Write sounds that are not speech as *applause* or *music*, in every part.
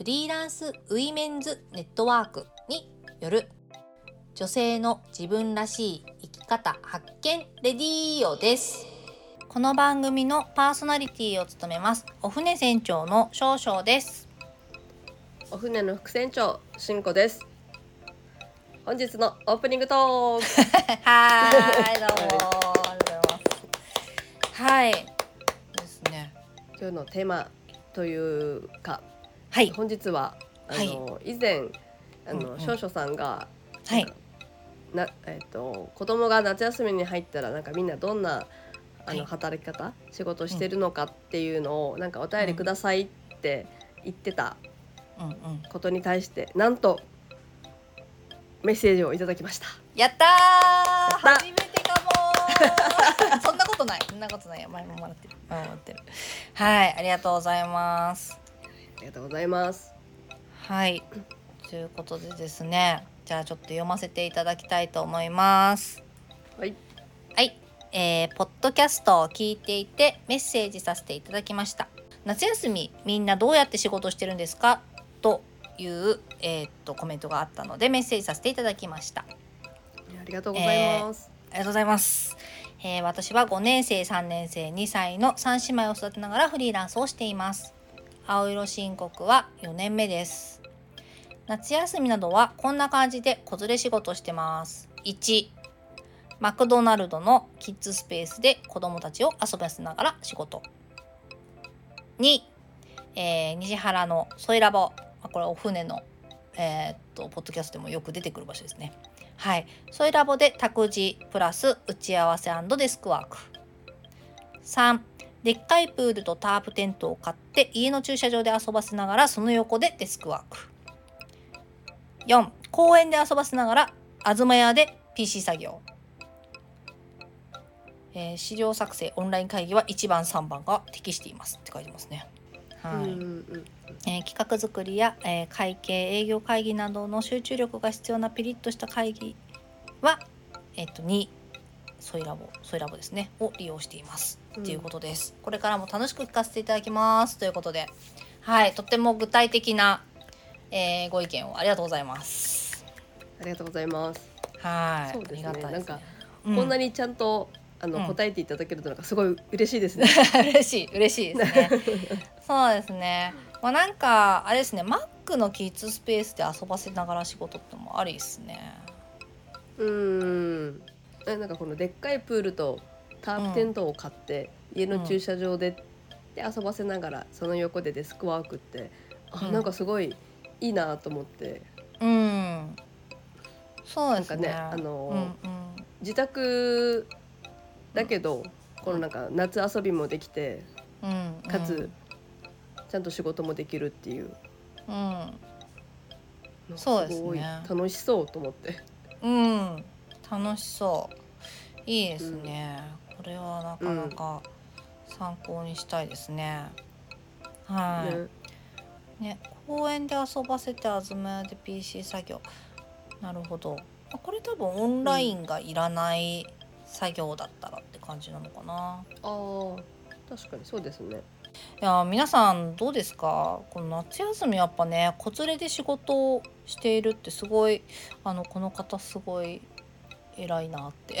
フリーランスウィメンズネットワークによる女性の自分らしい生き方発見レディーオです。この番組のパーソナリティを務めます。お船船長の少々です。お船の副船長しんこです。本日のオープニングトーク。*laughs* はいどうもありがとうござい。ますはい。ですね。今日のテーマというかはい。本日はあの、以前あの、うんうん。少々さんがはい。なえっ、と子供が夏休みに入ったらなんかみんなどんなあの、はい。働き方仕事してるのかっていうのを、なんかお便りくださいって言ってたうん。うんことに対してなんとメッセージをいただきました。やった初めてかもー！*laughs* そんなことない。そんなことない前ももらってる。前ももらってる。はい。ありがとうございます。ありがとうございます。はいということでですねじゃあちょっと読ませていただきたいと思いますはい。はい、えー、ポッドキャストを聞いていてメッセージさせていただきました夏休みみんなどうやって仕事してるんですか？という、えーっとコメントがあったのでメッセージさせていただきましたありがとうございます。ありがとうございます。えー私は5年生、3年生、2歳の3姉妹を育てながらフリーランスをしています。青色申告は4年目です。夏休みなどはこんな感じで子連れ仕事してます。1、マクドナルドのキッズスペースで子供たちを遊ばせながら仕事。2、えー西原のソイラボ。これお船の、えーっと、ポッドキャストでもよく出てくる場所ですね。はい。ソイラボで託児プラス打ち合わせデスクワーク。3. でっかいプールとタープテントを買って家の駐車場で遊ばせながらその横でデスクワーク。4. 公園で遊ばせながら東屋で PC 作業。えー資料作成オンライン会議は1番3番が適していますって書いてますね。はい。うんうんうんえー企画作りや、えー会計営業会議などの集中力が必要なピリッとした会議は、えっと2ソイラボソイラボですね。を利用しています、うん。っていうことです。これからも楽しく聞かせていただきます。ということで。はい。とっても具体的な、えーご意見をありがとうございます。ありがとうございます。はい。そうですね。ね。なんかこんなににちゃんとあの、うん。答えていただけるのがすごい嬉しいですね。*laughs* 嬉しい嬉しいですね。*laughs* そうですね。まあなんかあれですね。マックのキッズスペースで遊ばせながら仕事ってのもありですね。うーん。えなんかこのでっかいプールとタープテントを買って、家の駐車場で,、で遊ばせながらその横でデスクワークってあ、うん。なんかすごいいいなと思って。うん。そうですね。なんかねあのうんうん。自宅だけど、このなんか夏遊びもできてうん、かつ、ちゃんと仕事もできるっていう。うん、そうですね。ごい楽しそうと思って。うん、うん、楽しそう。いいですね。これはなかなか参考にしたいですね。はい。ねね、公園で遊ばせて東屋で PC 作業なるほどあこれ多分オンラインがいらない作業だったらって感じなのかな、ああ確かにそうですね。いや皆さんどうですか？この夏休みやっぱね子連れで仕事をしているってすごいあのこの方すごい偉いなって。*laughs*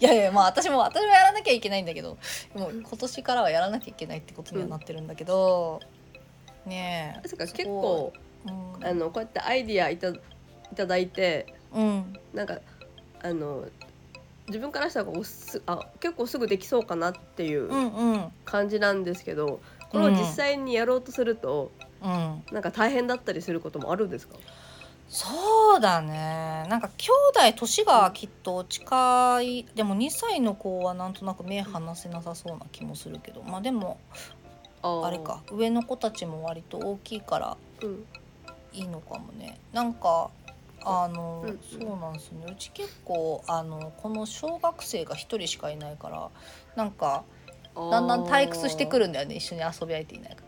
いやいやまあ私も私もやらなきゃいけないんだけどもう今年からはやらなきゃいけないってことにはなってるんだけど、ねえ。確か結構うん。あのこうやってアイディアいたいただいてうん。なんかあの自分からしたらこうすあ結構すぐできそうかなっていううんうん。感じなんですけど、これを実際にやろうとすると、うん。なんか大変だったりすることもあるんですか？そうだね。なんか兄弟年がきっと近い。でも2歳の子はなんとなく目離せなさそうな気もするけど。まあでもああれか。上の子たちも割と大きいからうん。いいのかもね。なんかあの、うんうん。そうなんですよね。うち結構あのこの小学生が一人しかいないからなんかだんだん退屈してくるるんだよね。一緒に遊び相手いないか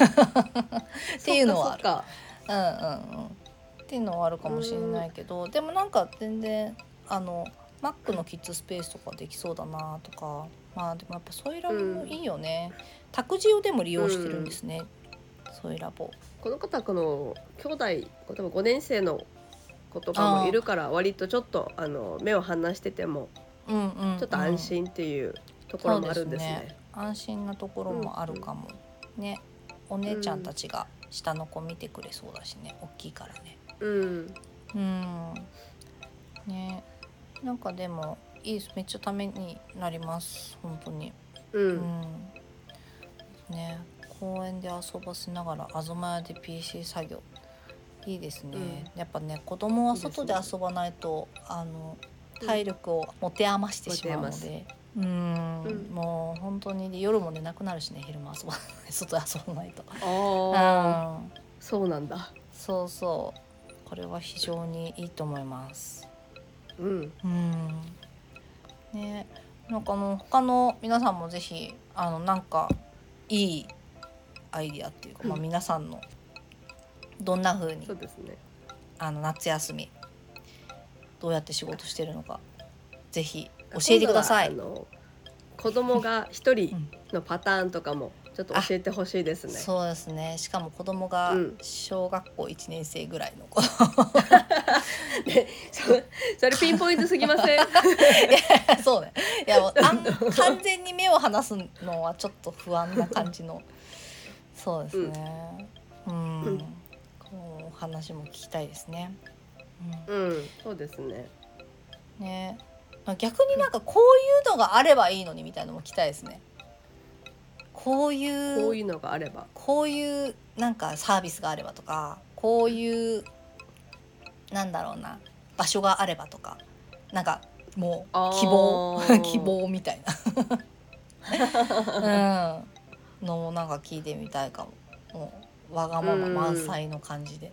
ら。*laughs* *laughs* っていうのはある。そっかうんうんうんっていうのはあるかもしれないけどでもなんか全然あのマックのキッズスペースとかできそうだなとかまあでもやっぱソイラボもいいよね、託児をでも利用してるんですね、ソイラボ。この方この兄弟多分5年生の子とかもいるから割とちょっとあの目を離しててもうんうん、うん、ちょっと安心っていうところもあるんですね。すね安心なところもあるかも、ねお姉ちゃんたちが下の子見てくれそうだしね大きいからねうん。うん。ね。なんかでもいいですめっちゃためになります本当に。ううん。んね。公園で遊ばせながら東屋で PC 作業。いいですね、やっぱね子供は外で遊ばないとあの体力を持て余してしまうので、うん。うん。もう本当に夜も寝なくなるしね昼間遊ばない外で遊ばないと。ああうん。そうなんだ。そうそうこれは非常にいいと思います。うん。うん。ね。なんかあの他の皆さんもぜひあのなんかいいアイディアっていうか、まあ、うん皆さんのどんな風にそうですね。あの夏休みどうやって仕事してるのかぜひ教えてください。子供が一人うんのパターンとかもちょっと教えてほしいですね。そうですね。しかも子供がうん。小学校1年生ぐらいの子、*laughs* ねそそれピンポイントすぎません？*laughs* そうね。いやもう完全に目を離すのはちょっと不安な感じの。そうですね。うん、うん。このお話も聞きたいですね、うん。そうですね。うん、ね逆になんかこういうのがあればいいのにみたいなのも聞きたいですねこういうこういうのがあれば。こういうなんかサービスがあればとかこういうなんだろうな場所があればとかなんかもう希望 *laughs* 希望みたいな、*laughs* うん、のもなんか聞いてみたいかも。もうわがまま満載の感じで、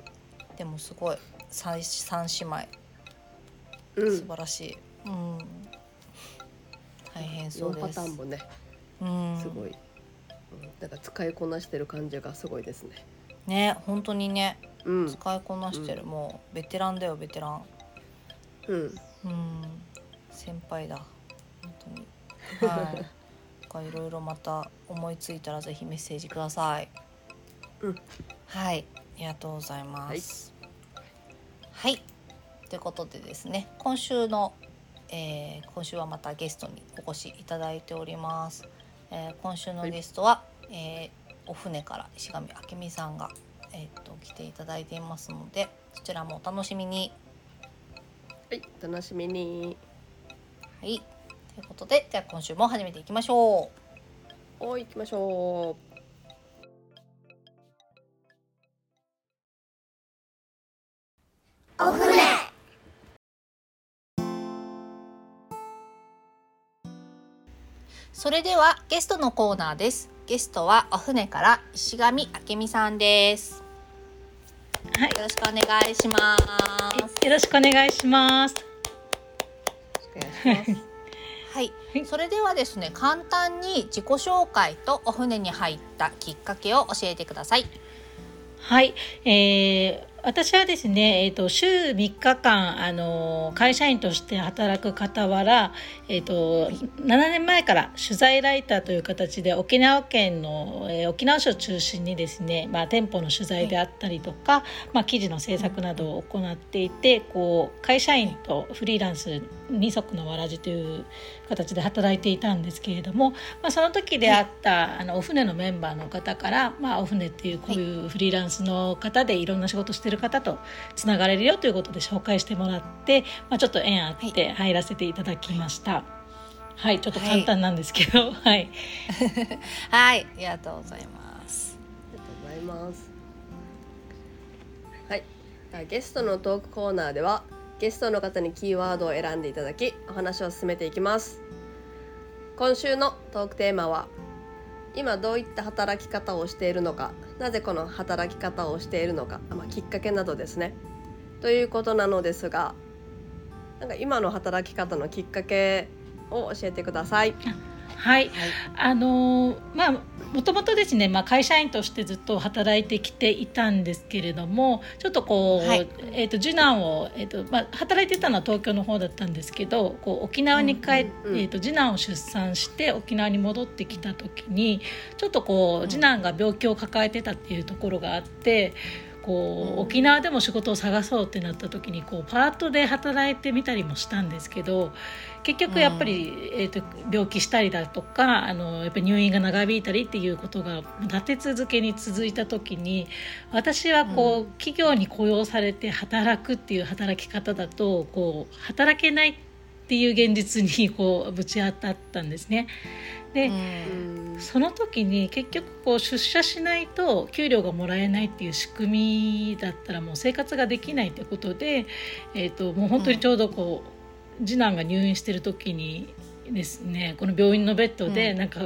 でもすごい三三姉妹。うん。素晴らしい、うん、大変そうです。ターンもね。うん、すごい。うん。なんか使いこなしてる感じがすごいですね。ね本当にね。うん。使いこなしてる、うん。もうベテランだよベテラン。うん。うん。先輩だ。本当に。はい。*laughs* なんかいろいろまた思いついたらぜひメッセージください。うん。はい。ありがとうございます。はい、ということでですね。今週の、えー今週はまたゲストにお越しいただいております、えー今週のゲストは、えーお船から石上明美さんが、えー、と来ていただいていますのでそちらもお楽しみにはい楽しみに。はい。ということで、じゃあ今週も始めていきましょう。おい行きましょそれではゲストのコーナーです。ゲストはお船から石上明美さんです。はいよろしくお願いします。よろしくお願いします。*laughs* は。いそれではですね、簡単に自己紹介とお船に入ったきっかけを教えてください。はい、えー私はですね、えー、と週3日間あの会社員として働く傍ら、えー、と7年前から取材ライターという形で沖縄県の、えー沖縄市を中心にですね、まあ、店舗の取材であったりとか、まあ、記事の制作などを行っていてこう会社員とフリーランス二足のわらじという形で働いていたんですけれども、まあ、その時であった、あのお船のメンバーの方から、まあ、お船っていうこういうフリーランスの方でいろんな仕事してる方とつながれるよということで紹介してもらって、まあ、ちょっと縁あって入らせていただきました。はい、ちょっと簡単なんですけど、*laughs* はい、はい、ありがとうございます。ありがとうございます。はい。ゲストのトークコーナーではゲストの方にキーワードを選んでいただきお話を進めていきます。今週のトークテーマは今どういった働き方をしているのかなぜこの働き方をしているのか、まあ、きっかけなどですねということなのですがなんか今の働き方のきっかけを教えてください。はい、あのまあもともとですね、まあ、会社員としてずっと働いてきていたんですけれどもちょっとこう、はい、えーと、次男を、えーとまあ、働いてたのは東京の方だったんですけどこう沖縄に帰って、うんうん、えーと、次男を出産して沖縄に戻ってきた時にちょっとこう次男が病気を抱えてたっていうところがあって。こう沖縄でも仕事を探そうってなった時にこうパートで働いてみたりもしたんですけど結局やっぱり、うん、えーと、病気したりだとかあのやっぱり入院が長引いたりっていうことが立て続けに続いた時に私はこう、うん、企業に雇用されて働くっていう働き方だとこう働けないっていう現実にこうぶち当たったんですね。で、うん、その時に結局こう出社しないと給料がもらえないっていう仕組みだったらもう生活ができないってことで、えーと、もう本当にちょうどこう、うん、次男が入院してる時にですねこの病院のベッドでなんか、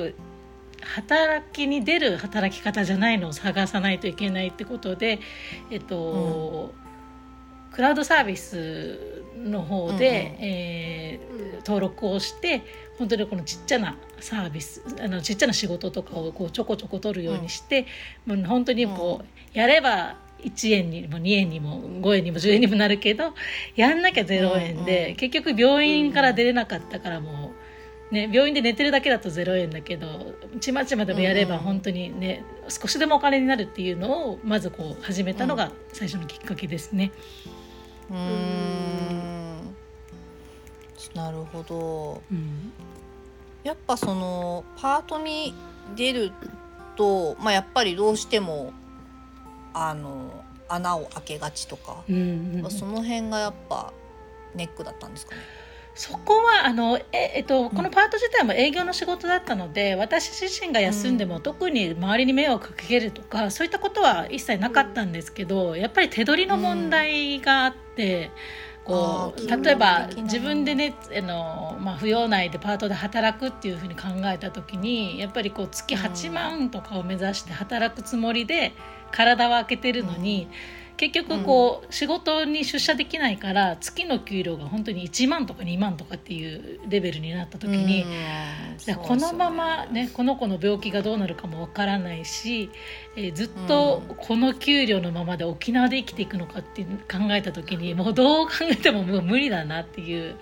働きに出る働き方じゃないのを探さないといけないってことで、えっと、うん、クラウドサービスの方で、うんうん、えー、登録をして本当にこのちっちゃなサービスあのちっちゃな仕事とかをこうちょこちょこ取るようにして、うん、もう本当にこう、やれば1円にも2円にも5円にも10円にもなるけどやんなきゃ0円で、うんうん、結局病院から出れなかったからもう、ね、病院で寝てるだけだと0円だけどちまちまでもやれば本当にね、うんうん、少しでもお金になるっていうのをまずこう始めたのが最初のきっかけですね。うんなるほど、うん、やっぱそのパートに出ると、まあ、やっぱりどうしてもあの穴を開けがちとか、うんうん、その辺がやっぱネックだったんですかね。そこはあのえ、えっと、このパート自体も営業の仕事だったので、うん、私自身が休んでも特に周りに迷惑かけるとか、そういったことは一切なかったんですけどやっぱり手取りの問題があって。こう例えば自分でねあの、まあ、扶養内でパートで働くっていうふうに考えた時にやっぱりこう月8万とかを目指して働くつもりで体は空けてるのに。うん結局こう、仕事に出社できないから月の給料が本当に1万とか2万とかっていうレベルになった時に、うん、このままねこの子の病気がどうなるかもわからないし、えー、ずっとこの給料のままで沖縄で生きていくのかって考えた時にもうどう考えてももう無理だなっていう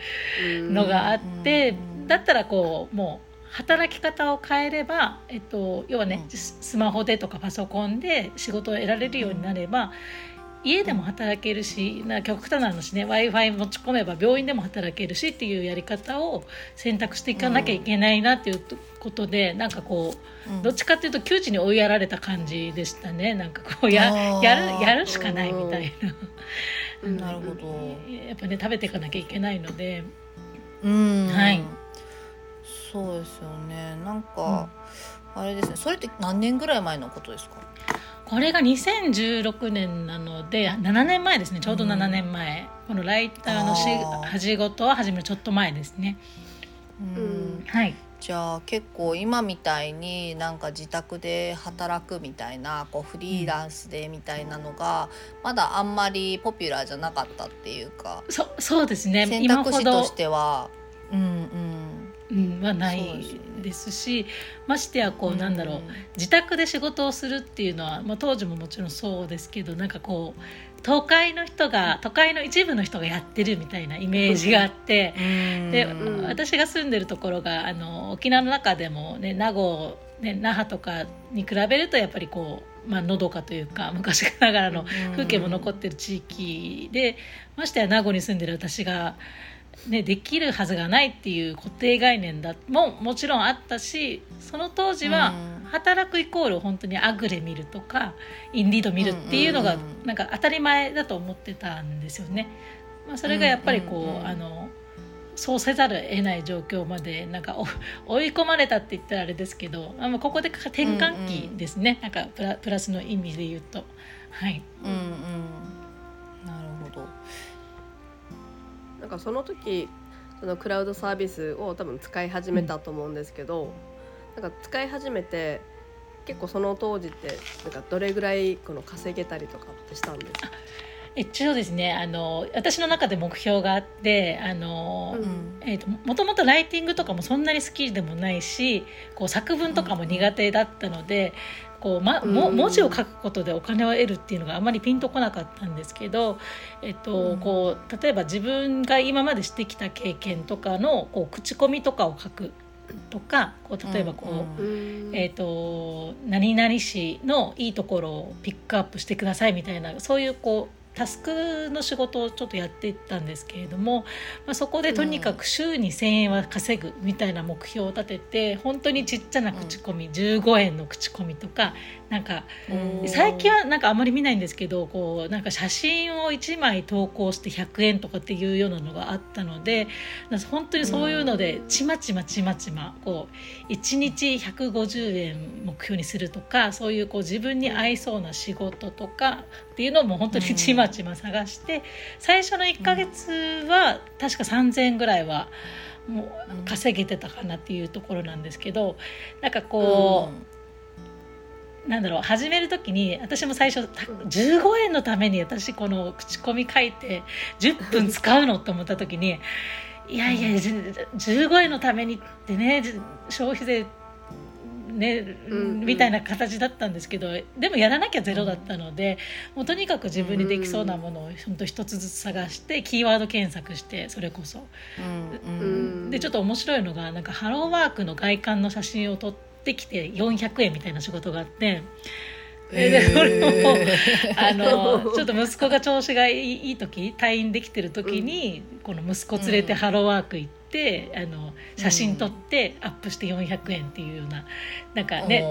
のがあって、だったらこうもう働き方を変えれば、えっと、要はね、うん、スマホでとかパソコンで仕事を得られるようになれば、家でも働けるしな極端な話ね w i f i 持ち込めば病院でも働けるしっていうやり方を選択していかなきゃいけないなっていうことで、うん、なんかこう、うん、どっちかっていうと窮地に追いやられた感じでしたね。なんかこうややるやるしかないみたいな。なるほど。やっぱね食べていかなきゃいけないので。うん。はい。そうですよね。なんか、あれですね。それって何年ぐらい前のことですか？これが2016年なので7年前ですね。ちょうど7年前、うん、このライターのし仕事は始めるちょっと前ですね。うん、はい。じゃあ結構今みたいになんか自宅で働くみたいなこうフリーランスでみたいなのがまだあんまりポピュラーじゃなかったっていうか、そそうですね。選択肢としては。うんうん。うんはない。ですしましてやこうなんだろう、自宅で仕事をするっていうのは、まあ、当時ももちろんそうですけどなんかこう都会の人が都会の一部の人がやってるみたいなイメージがあってで私が住んでるところがあの沖縄の中でも、ね、名護、ね、那覇とかに比べるとやっぱりこう、まあのどかというか昔ながらの風景も残ってる地域でましてや名護に住んでる私が。ね、できるはずがないっていう固定概念だももちろんあったしその当時は働くイコール本当にアグレ見るとかインディード見るっていうのがなんか当たり前だと思ってたんですよね。まあ、それがやっぱりこう、あのそうせざるを得ない状況までなんか追い込まれたって言ったらあれですけどあここで転換期ですね、うんうん、なんかプラプラスの意味で言うと。はい、うんうん。なんかその時そのクラウドサービスを多分使い始めたと思うんですけど、うん、なんか使い始めて結構その当時ってなんかどれぐらいこの稼げたりとかってしたんですか？一応ですねあの私の中で目標があってあの、うん。えー、ともともとライティングとかもそんなに好きでもないしこう作文とかも苦手だったので、こうま、もうん。文字を書くことでお金を得るっていうのがあまりピンとこなかったんですけど、えっとうん。こう例えば自分が今までしてきた経験とかのこう口コミとかを書くとかこう例えばこう、うん。うん。えー、と何々市のいいところをピックアップしてくださいみたいなそういうこうタスクの仕事をちょっとやっていったんですけれども、まあ、そこでとにかく週に1,000円は稼ぐみたいな目標を立てて本当にちっちゃな口コミ、15円の口コミとかなんかうん。最近はなんかあまり見ないんですけどこうなんか写真を1枚投稿して100円とかっていうようなのがあったので本当にそういうのでちまちまちまちまこう1日150円目標にするとかそういうこう自分に合いそうな仕事とかっていうのも本当にちまちま探して最初の1ヶ月は確か3,000円ぐらいはもう稼げてたかなっていうところなんですけどなんかこう。なんだろう始める時に私も最初た15円のために私この口コミ書いて10分使うのと思った時にいやいやじ15円のためにってねじ消費税ね、うんみたいな形だったんですけどでもやらなきゃゼロだったので、もうとにかく自分にできそうなものを本当一つずつ探してキーワード検索してそれこそ。うんううん。んでちょっと面白いのがなんかハローワークの外観の写真を撮ってきて400円みたいな仕事があって。ででそれをあの *laughs* ちょっと息子が調子がいいいい時退院できてる時に、この息子連れてハローワーク行って、あの写真撮ってアップして400円っていうようななんかね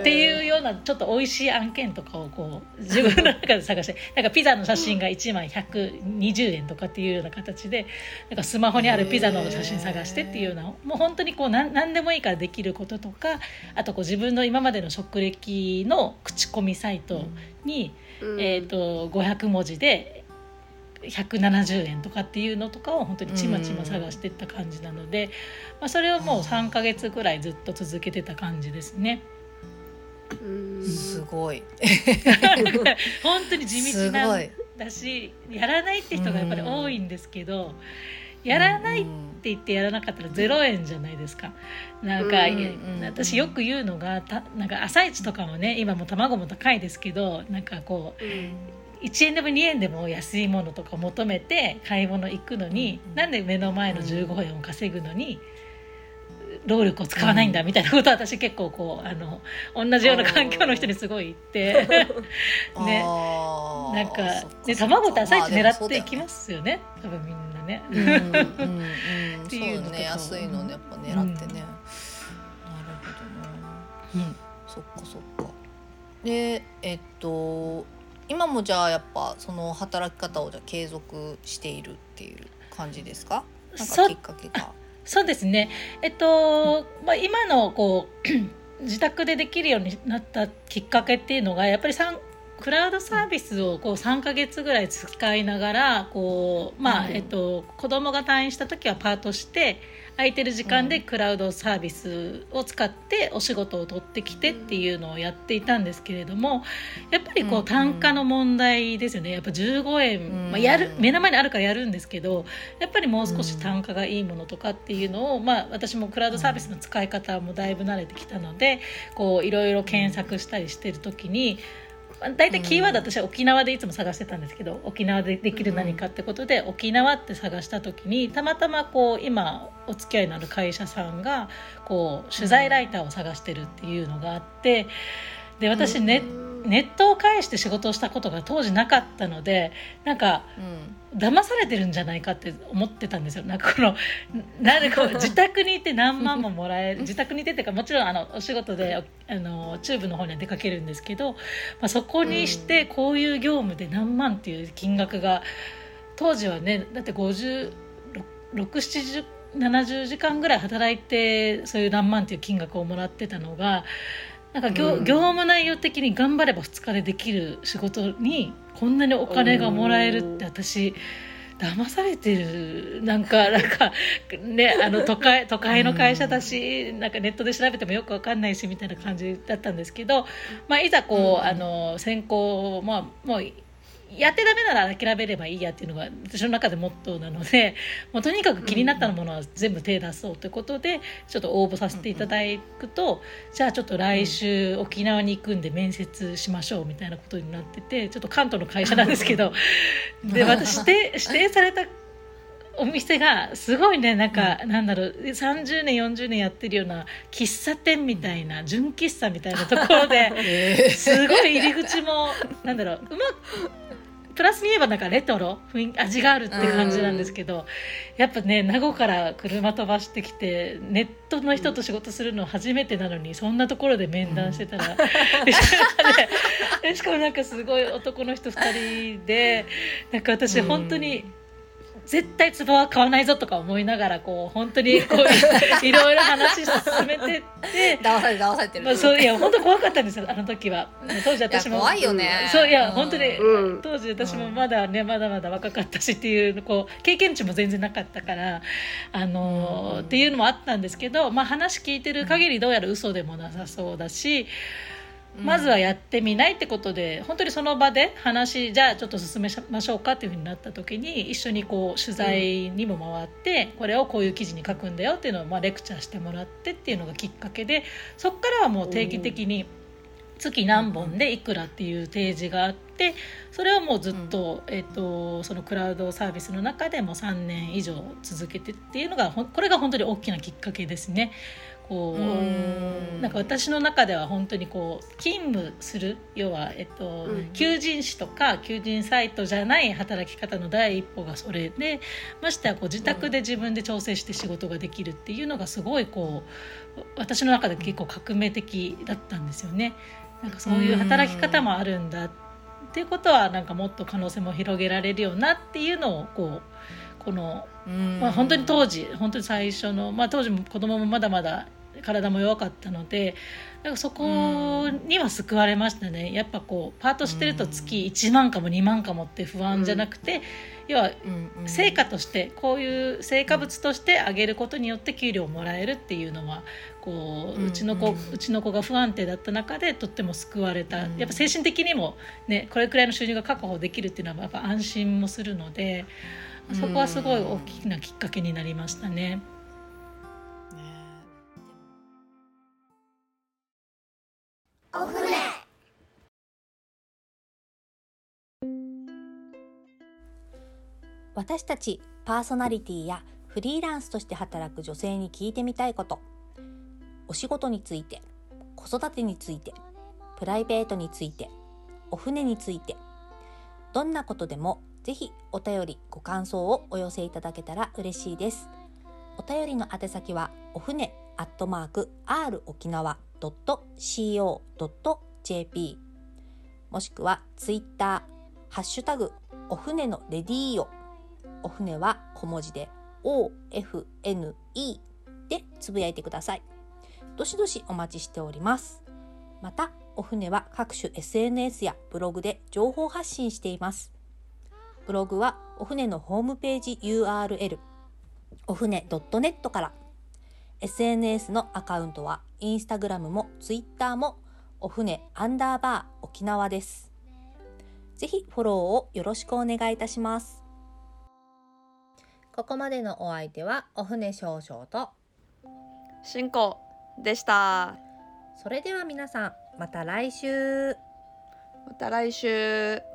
っていうようなちょっと美味しい案件とかをこう自分の中で探して *laughs* なんかピザの写真が1枚120円とかっていうような形でなんかスマホにあるピザの写真探してっていうようなもう本当にこうなん何でもいいからできることとかあとこう自分の今までの職歴の口コミサイトに、うん。えー、と500文字で170円とかっていうのとかを本当にちまちま探していった感じなので、まあ、それをもう3ヶ月ぐらいずっと続けてた感じですね。うんすごい *laughs* 本当に地道なすごいだしやらないって人がやっぱり多いんですけど、やらないって言ってやらなかったら0円じゃないですか。なんか、うん私よく言うのがたなんか朝市とかもね今も卵も高いですけどなんかこううん1円でも2円でも安いものとか求めて買い物行くのに、うん。なんで目の前の15円を稼ぐのに、労力を使わないんだみたいなことを私結構こうあの同じような環境の人にすごね *laughs* ね。あーなんかそっでそっ卵って朝市狙っていきますよね。多分みんなね。うんうんうん。*laughs* うんっていうのね安いのねやっぱ狙ってね、うん。なるほどねうん。そっかそっか。でえっと今もじゃあやっぱその働き方をじゃあ継続しているっていう感じですか？なんそうかきっかけが。*laughs* そうですね。えっと、まあ、今のこう *clears throat* 自宅でできるようになったきっかけっていうのがやっぱりクラウドサービスをこう3ヶ月ぐらい使いながらこう、まあうんえっと、子供が退院した時はパートして空いてる時間でうん。クラウドサービスを使ってお仕事を取ってきてっていうのをやっていたんですけれどもやっぱりこう単価の問題ですよね。やっぱ15円、うん。まあ、やる目の前にあるからやるんですけどやっぱりもう少し単価がいいものとかっていうのを、まあ、私もクラウドサービスの使い方もだいぶ慣れてきたのでこういろいろ検索したりしてる時に。まあ大体キーワード私は沖縄でいつも探してたんですけど沖縄でできる何かってことで沖縄って探した時にたまたまこう今お付き合いのある会社さんがこう取材ライターを探してるっていうのがあってで私ネ,、ネットを介して仕事をしたことが当時なかったのでなんかうん騙されてるんじゃないかって思ってたんですよ。なんかこのなんかこう *laughs* 自宅にいて何万ももらえる自宅にいてっていうかもちろんあのお仕事であのチューブの方には出かけるんですけど、まあ、そこにしてこういう業務で何万っていう金額が当時はねだって506070時間ぐらい働いてそういう何万っていう金額をもらってたのがなんか業,、うん。業務内容的に頑張れば2日でできる仕事にこんなにお金がもらえるって私騙されてる。なんかなんかねあの都会都会の会社だしなんかネットで調べてもよくわかんないしみたいな感じだったんですけど、まあ、いざこう、あの選考、まあ、もうやってダメなら諦めればいいやっていうのが私の中でモットーなので *laughs* もうとにかく気になったものは全部手出そうということでちょっと応募させていただくと、じゃあちょっと来週沖縄に行くんで面接しましょうみたいなことになっててちょっと関東の会社なんですけど *laughs* で私指定指定されたお店がすごいねなんか、うん、なんだろう30年40年やってるような喫茶店みたいな純喫茶みたいなところで、*laughs* すごい入り口もなんだろううまプラスに言えばなんかレトロ味があるって感じなんですけど、やっぱね名護から車飛ばしてきてネットの人と仕事するの初めてなのにそんなところで面談してたら、うん、*laughs* しかもなんかすごい男の人2人でなんか私本当に。うん絶対壺は買わないぞとか思いながらこう本当にこういろいろ話進めてって。*laughs* 騙されて騙されてる、まあ、そういや本当怖かったんですよあの時は。当時私も。怖いよね。そういや、本当に、うん、当時私もまだねまだまだ若かったしっていうこう経験値も全然なかったからあの、うん、っていうのもあったんですけど、まあ、話聞いてる限りどうやら嘘でもなさそうだし、まずはやってみないってことで本当にその場で話じゃあちょっと進めましょうかっていうふうになった時に一緒にこう取材にも回って、これをこういう記事に書くんだよっていうのをまあレクチャーしてもらってっていうのがきっかけでそこからはもう定期的に月何本でいくらっていう提示があってそれをもうずっと,、えー、とそのクラウドサービスの中でも3年以上続けてっていうのがこれが本当に大きなきっかけですね。こうなんか私の中では本当にこう勤務する要は、えっと、うん、求人誌とか求人サイトじゃない働き方の第一歩がそれでましてはこう自宅で自分で調整して仕事ができるっていうのがすごいこう私の中で結構革命的だったんですよね。なんかそういう働き方もあるんだっていうことはなんかもっと可能性も広げられるよなっていうのをこうこのまあ、本当に当時本当に最初の、まあ、当時も子供もまだまだ体も弱かったのでなんかそこには救われましたね。やっぱこうパートしてると月1万かも2万かもって不安じゃなくて、要は成果としてこういう成果物としてあげることによって給料をもらえるっていうのはこううちの子うちの子が不安定だった中でとっても救われた。やっぱ精神的にも、ね、これくらいの収入が確保できるっていうのはやっぱ安心もするので。そこはすごい大きなきっかけになりましたね。お船私たちパーソナリティやフリーランスとして働く女性に聞いてみたいこと。お仕事について子育てについてプライベートについてお船について。どんなことでもぜひお便りご感想をお寄せいただけたら嬉しいです。お便りの宛先はお船アットマーク r 沖縄 .co.jp もしくはツイッターハッシュタグお船のレディーオお船は小文字で OFNE でつぶやいてください。どしどしお待ちしております。また、お船は各種 SNS やブログで情報発信しています。ブログはお船のホームページ URL お船 .net から SNS のアカウントはインスタグラムもツイッターもお船アンダーバー沖縄です。ぜひフォローをよろしくお願いいたします。ここまでのお相手はお船少々としんこでした。それでは皆さんまた来週。また来週。